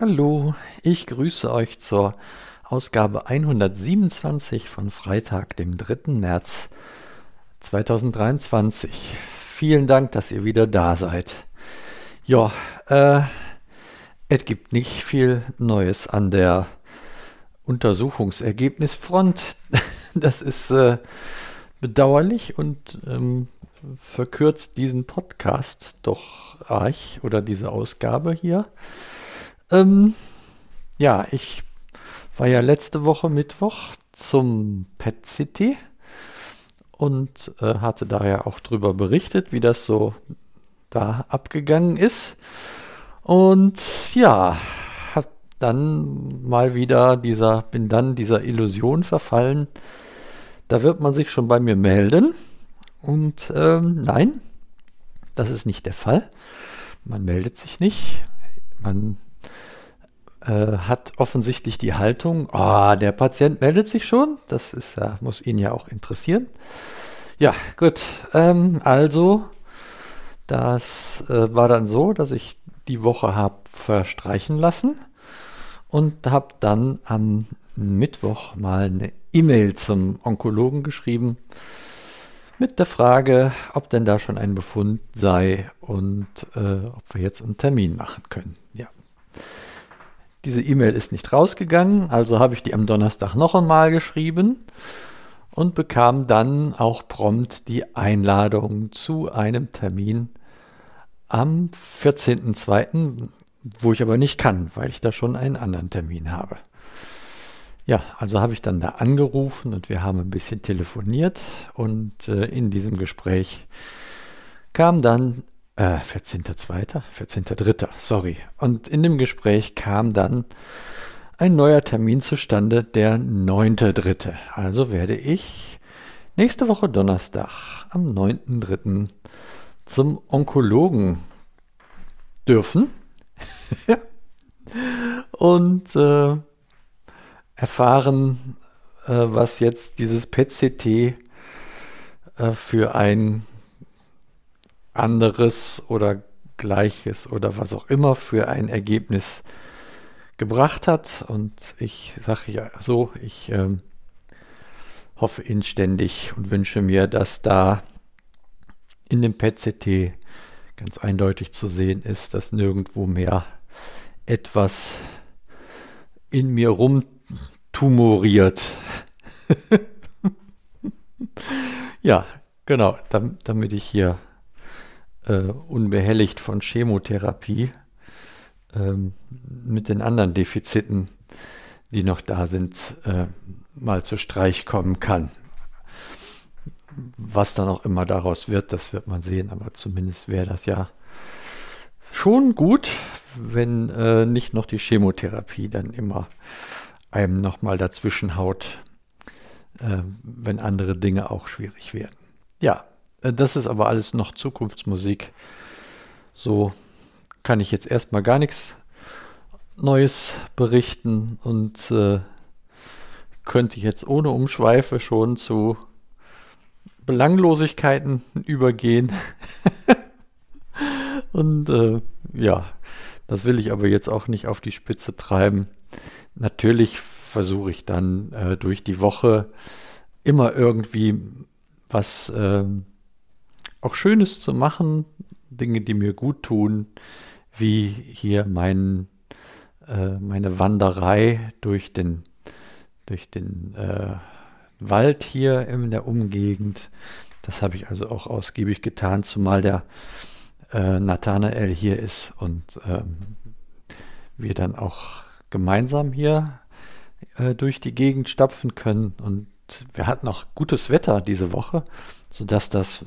Hallo, ich grüße euch zur Ausgabe 127 von Freitag, dem 3. März 2023. Vielen Dank, dass ihr wieder da seid. Ja, äh, es gibt nicht viel Neues an der Untersuchungsergebnisfront. Das ist äh, bedauerlich und ähm, verkürzt diesen Podcast doch arg oder diese Ausgabe hier. Ähm, ja, ich war ja letzte Woche Mittwoch zum Pet City und äh, hatte da ja auch drüber berichtet, wie das so da abgegangen ist. Und ja, hab dann mal wieder dieser, bin dann dieser Illusion verfallen. Da wird man sich schon bei mir melden. Und ähm, nein, das ist nicht der Fall. Man meldet sich nicht. Man äh, hat offensichtlich die Haltung, ah, der Patient meldet sich schon, das ist, muss ihn ja auch interessieren. Ja, gut, ähm, also, das äh, war dann so, dass ich die Woche habe verstreichen lassen und habe dann am Mittwoch mal eine E-Mail zum Onkologen geschrieben mit der Frage, ob denn da schon ein Befund sei und äh, ob wir jetzt einen Termin machen können. Ja. Diese E-Mail ist nicht rausgegangen, also habe ich die am Donnerstag noch einmal geschrieben und bekam dann auch prompt die Einladung zu einem Termin am 14.02., wo ich aber nicht kann, weil ich da schon einen anderen Termin habe. Ja, also habe ich dann da angerufen und wir haben ein bisschen telefoniert und äh, in diesem Gespräch kam dann äh, 14.2., 14.3., sorry. Und in dem Gespräch kam dann ein neuer Termin zustande, der 9.3. Also werde ich nächste Woche Donnerstag am 9.3. zum Onkologen dürfen. und äh, erfahren, äh, was jetzt dieses PCT äh, für ein anderes oder gleiches oder was auch immer für ein Ergebnis gebracht hat. Und ich sage ja so, ich äh, hoffe inständig und wünsche mir, dass da in dem PET-CT ganz eindeutig zu sehen ist, dass nirgendwo mehr etwas in mir rumtumoriert. ja, genau, damit ich hier äh, unbehelligt von Chemotherapie ähm, mit den anderen Defiziten, die noch da sind, äh, mal zu Streich kommen kann. Was dann auch immer daraus wird, das wird man sehen, aber zumindest wäre das ja schon gut, wenn äh, nicht noch die Chemotherapie dann immer einem nochmal dazwischen haut, äh, wenn andere Dinge auch schwierig werden. Ja, das ist aber alles noch Zukunftsmusik. So kann ich jetzt erstmal gar nichts Neues berichten und äh, könnte jetzt ohne Umschweife schon zu Belanglosigkeiten übergehen. und äh, ja, das will ich aber jetzt auch nicht auf die Spitze treiben. Natürlich versuche ich dann äh, durch die Woche immer irgendwie was äh, auch Schönes zu machen, Dinge, die mir gut tun, wie hier mein, äh, meine Wanderei durch den, durch den äh, Wald hier in der Umgegend. Das habe ich also auch ausgiebig getan, zumal der äh, Nathanael hier ist und ähm, wir dann auch gemeinsam hier äh, durch die Gegend stapfen können. Und wir hatten auch gutes Wetter diese Woche, sodass das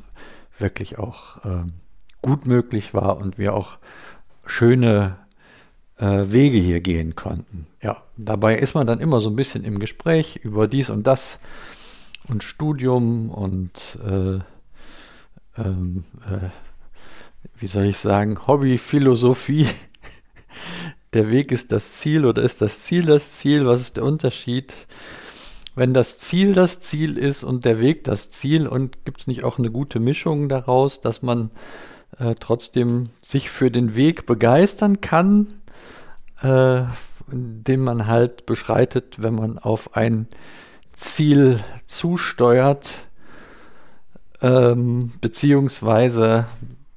wirklich auch äh, gut möglich war und wir auch schöne äh, Wege hier gehen konnten. Ja, dabei ist man dann immer so ein bisschen im Gespräch über dies und das und Studium und äh, ähm, äh, wie soll ich sagen, Hobby, Philosophie. Der Weg ist das Ziel oder ist das Ziel das Ziel? Was ist der Unterschied? Wenn das Ziel das Ziel ist und der Weg das Ziel und gibt es nicht auch eine gute Mischung daraus, dass man äh, trotzdem sich für den Weg begeistern kann, äh, den man halt beschreitet, wenn man auf ein Ziel zusteuert, ähm, beziehungsweise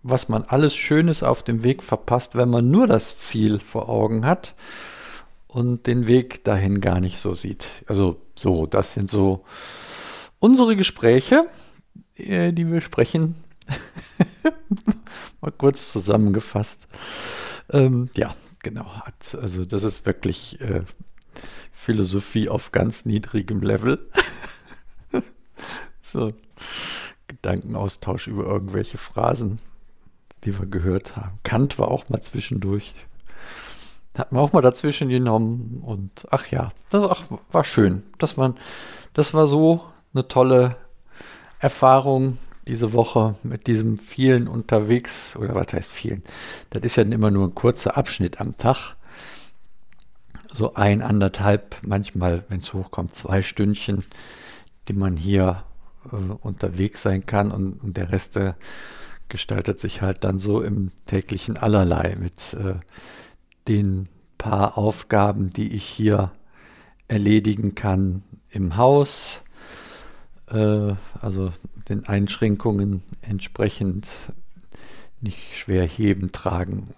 was man alles Schönes auf dem Weg verpasst, wenn man nur das Ziel vor Augen hat und den Weg dahin gar nicht so sieht. Also so, das sind so unsere Gespräche, äh, die wir sprechen. Mal kurz zusammengefasst. Ähm, ja, genau. Also das ist wirklich äh, Philosophie auf ganz niedrigem Level. so, Gedankenaustausch über irgendwelche Phrasen, die wir gehört haben. Kant war auch mal zwischendurch. Hat man auch mal dazwischen genommen und ach ja, das ach, war schön. Das war, das war so eine tolle Erfahrung diese Woche mit diesem vielen unterwegs, oder was heißt vielen? Das ist ja immer nur ein kurzer Abschnitt am Tag so ein, anderthalb, manchmal, wenn es hochkommt, zwei Stündchen, die man hier äh, unterwegs sein kann und, und, der Rest äh, gestaltet sich halt dann so im täglichen Allerlei mit äh, den paar Aufgaben, die ich hier erledigen kann im Haus, äh, also den Einschränkungen entsprechend nicht schwer heben, tragen,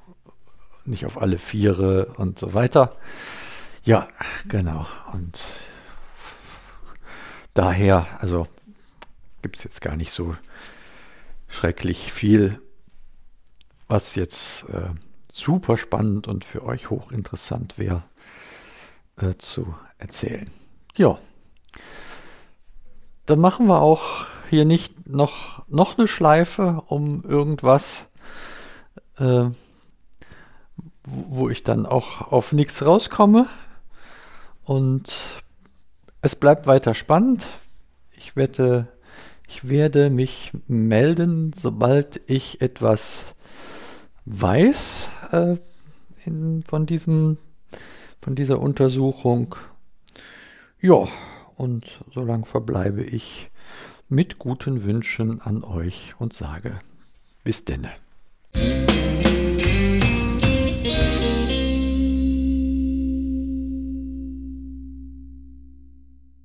nicht auf alle Viere und so weiter. Ja, genau. Und daher, also gibt es jetzt gar nicht so schrecklich viel, was jetzt äh, super spannend und für euch hochinteressant wäre äh, zu erzählen. Ja, dann machen wir auch hier nicht noch, noch eine Schleife um irgendwas, äh, wo ich dann auch auf nichts rauskomme. Und es bleibt weiter spannend. Ich werde, ich werde mich melden, sobald ich etwas weiß äh, in, von, diesem, von dieser Untersuchung. Ja, und solange verbleibe ich mit guten Wünschen an euch und sage bis denne.